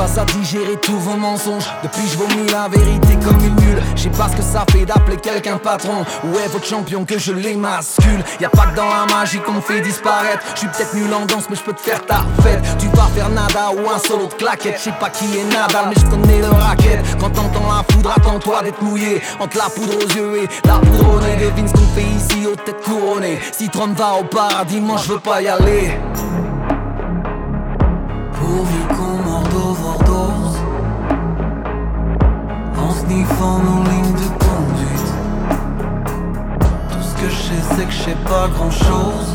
passe à digérer tous vos mensonges. Depuis je vomis la vérité comme une mule. Je sais pas ce que ça fait d'appeler quelqu'un patron. Où est votre champion que je l'émascule? Y a pas que dans la magie qu'on fait disparaître. Je suis peut-être nul en danse, mais je peux te faire ta fête. Tu vas faire nada ou un solo de claquette. Je sais pas qui est Nadal, mais je connais le racket. Quand t'entends la foudre, attends-toi d'être mouillé. Entre la poudre aux yeux et la poudre au nez. Devine ce qu'on fait ici aux têtes couronnées. Si Trump va au paradis, moi je veux pas y aller. Sniffant nos lignes de conduite. Tout ce que je sais c'est que je sais pas grand chose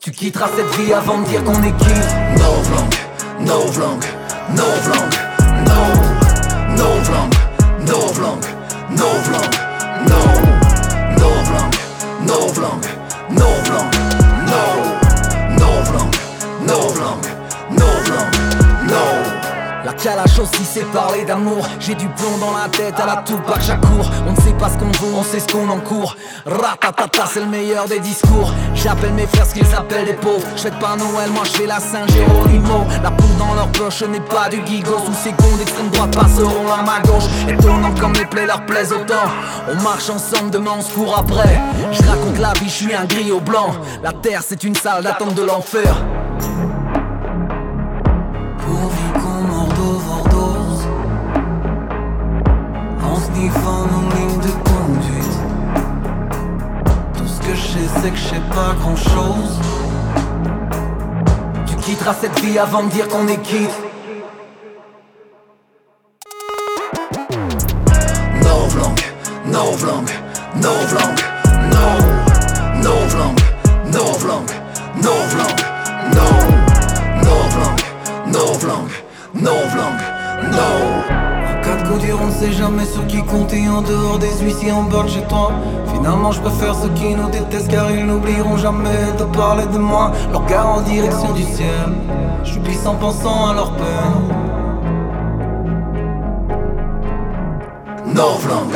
Tu quitteras cette vie avant de dire qu'on est qui? No vlog, no vlog, no vlog, La calache aussi c'est parler d'amour. J'ai du plomb dans la tête à la Tupac j'accours On ne sait pas ce qu'on vaut, on sait ce qu'on encourt. Ratatata c'est le meilleur des discours. J'appelle mes frères ce qu'ils appellent des pauvres. Je fête pas Noël, moi je fais la Saint-Géronimo La poule dans leur poche, n'est pas du gigot. Sous secondes d'extrême droite passeront à ma gauche. Étonnant comme les plaies leur plaisent autant On marche ensemble, demain on se court après. Je raconte la vie, je suis un gris au blanc. La terre c'est une salle d'attente de l'enfer cette vie avant de dire qu'on est quitte. No vlog, no no vlog, no vlog, no. En cas de coup dur on ne sait jamais sur qui compter. En dehors des huissiers en bord de chez toi. Finalement je préfère ceux qui nous détestent car ils n'oublieront jamais de parler de moi. Leur regard en direction du ciel. Je suis en pensant à leur peine No vlog,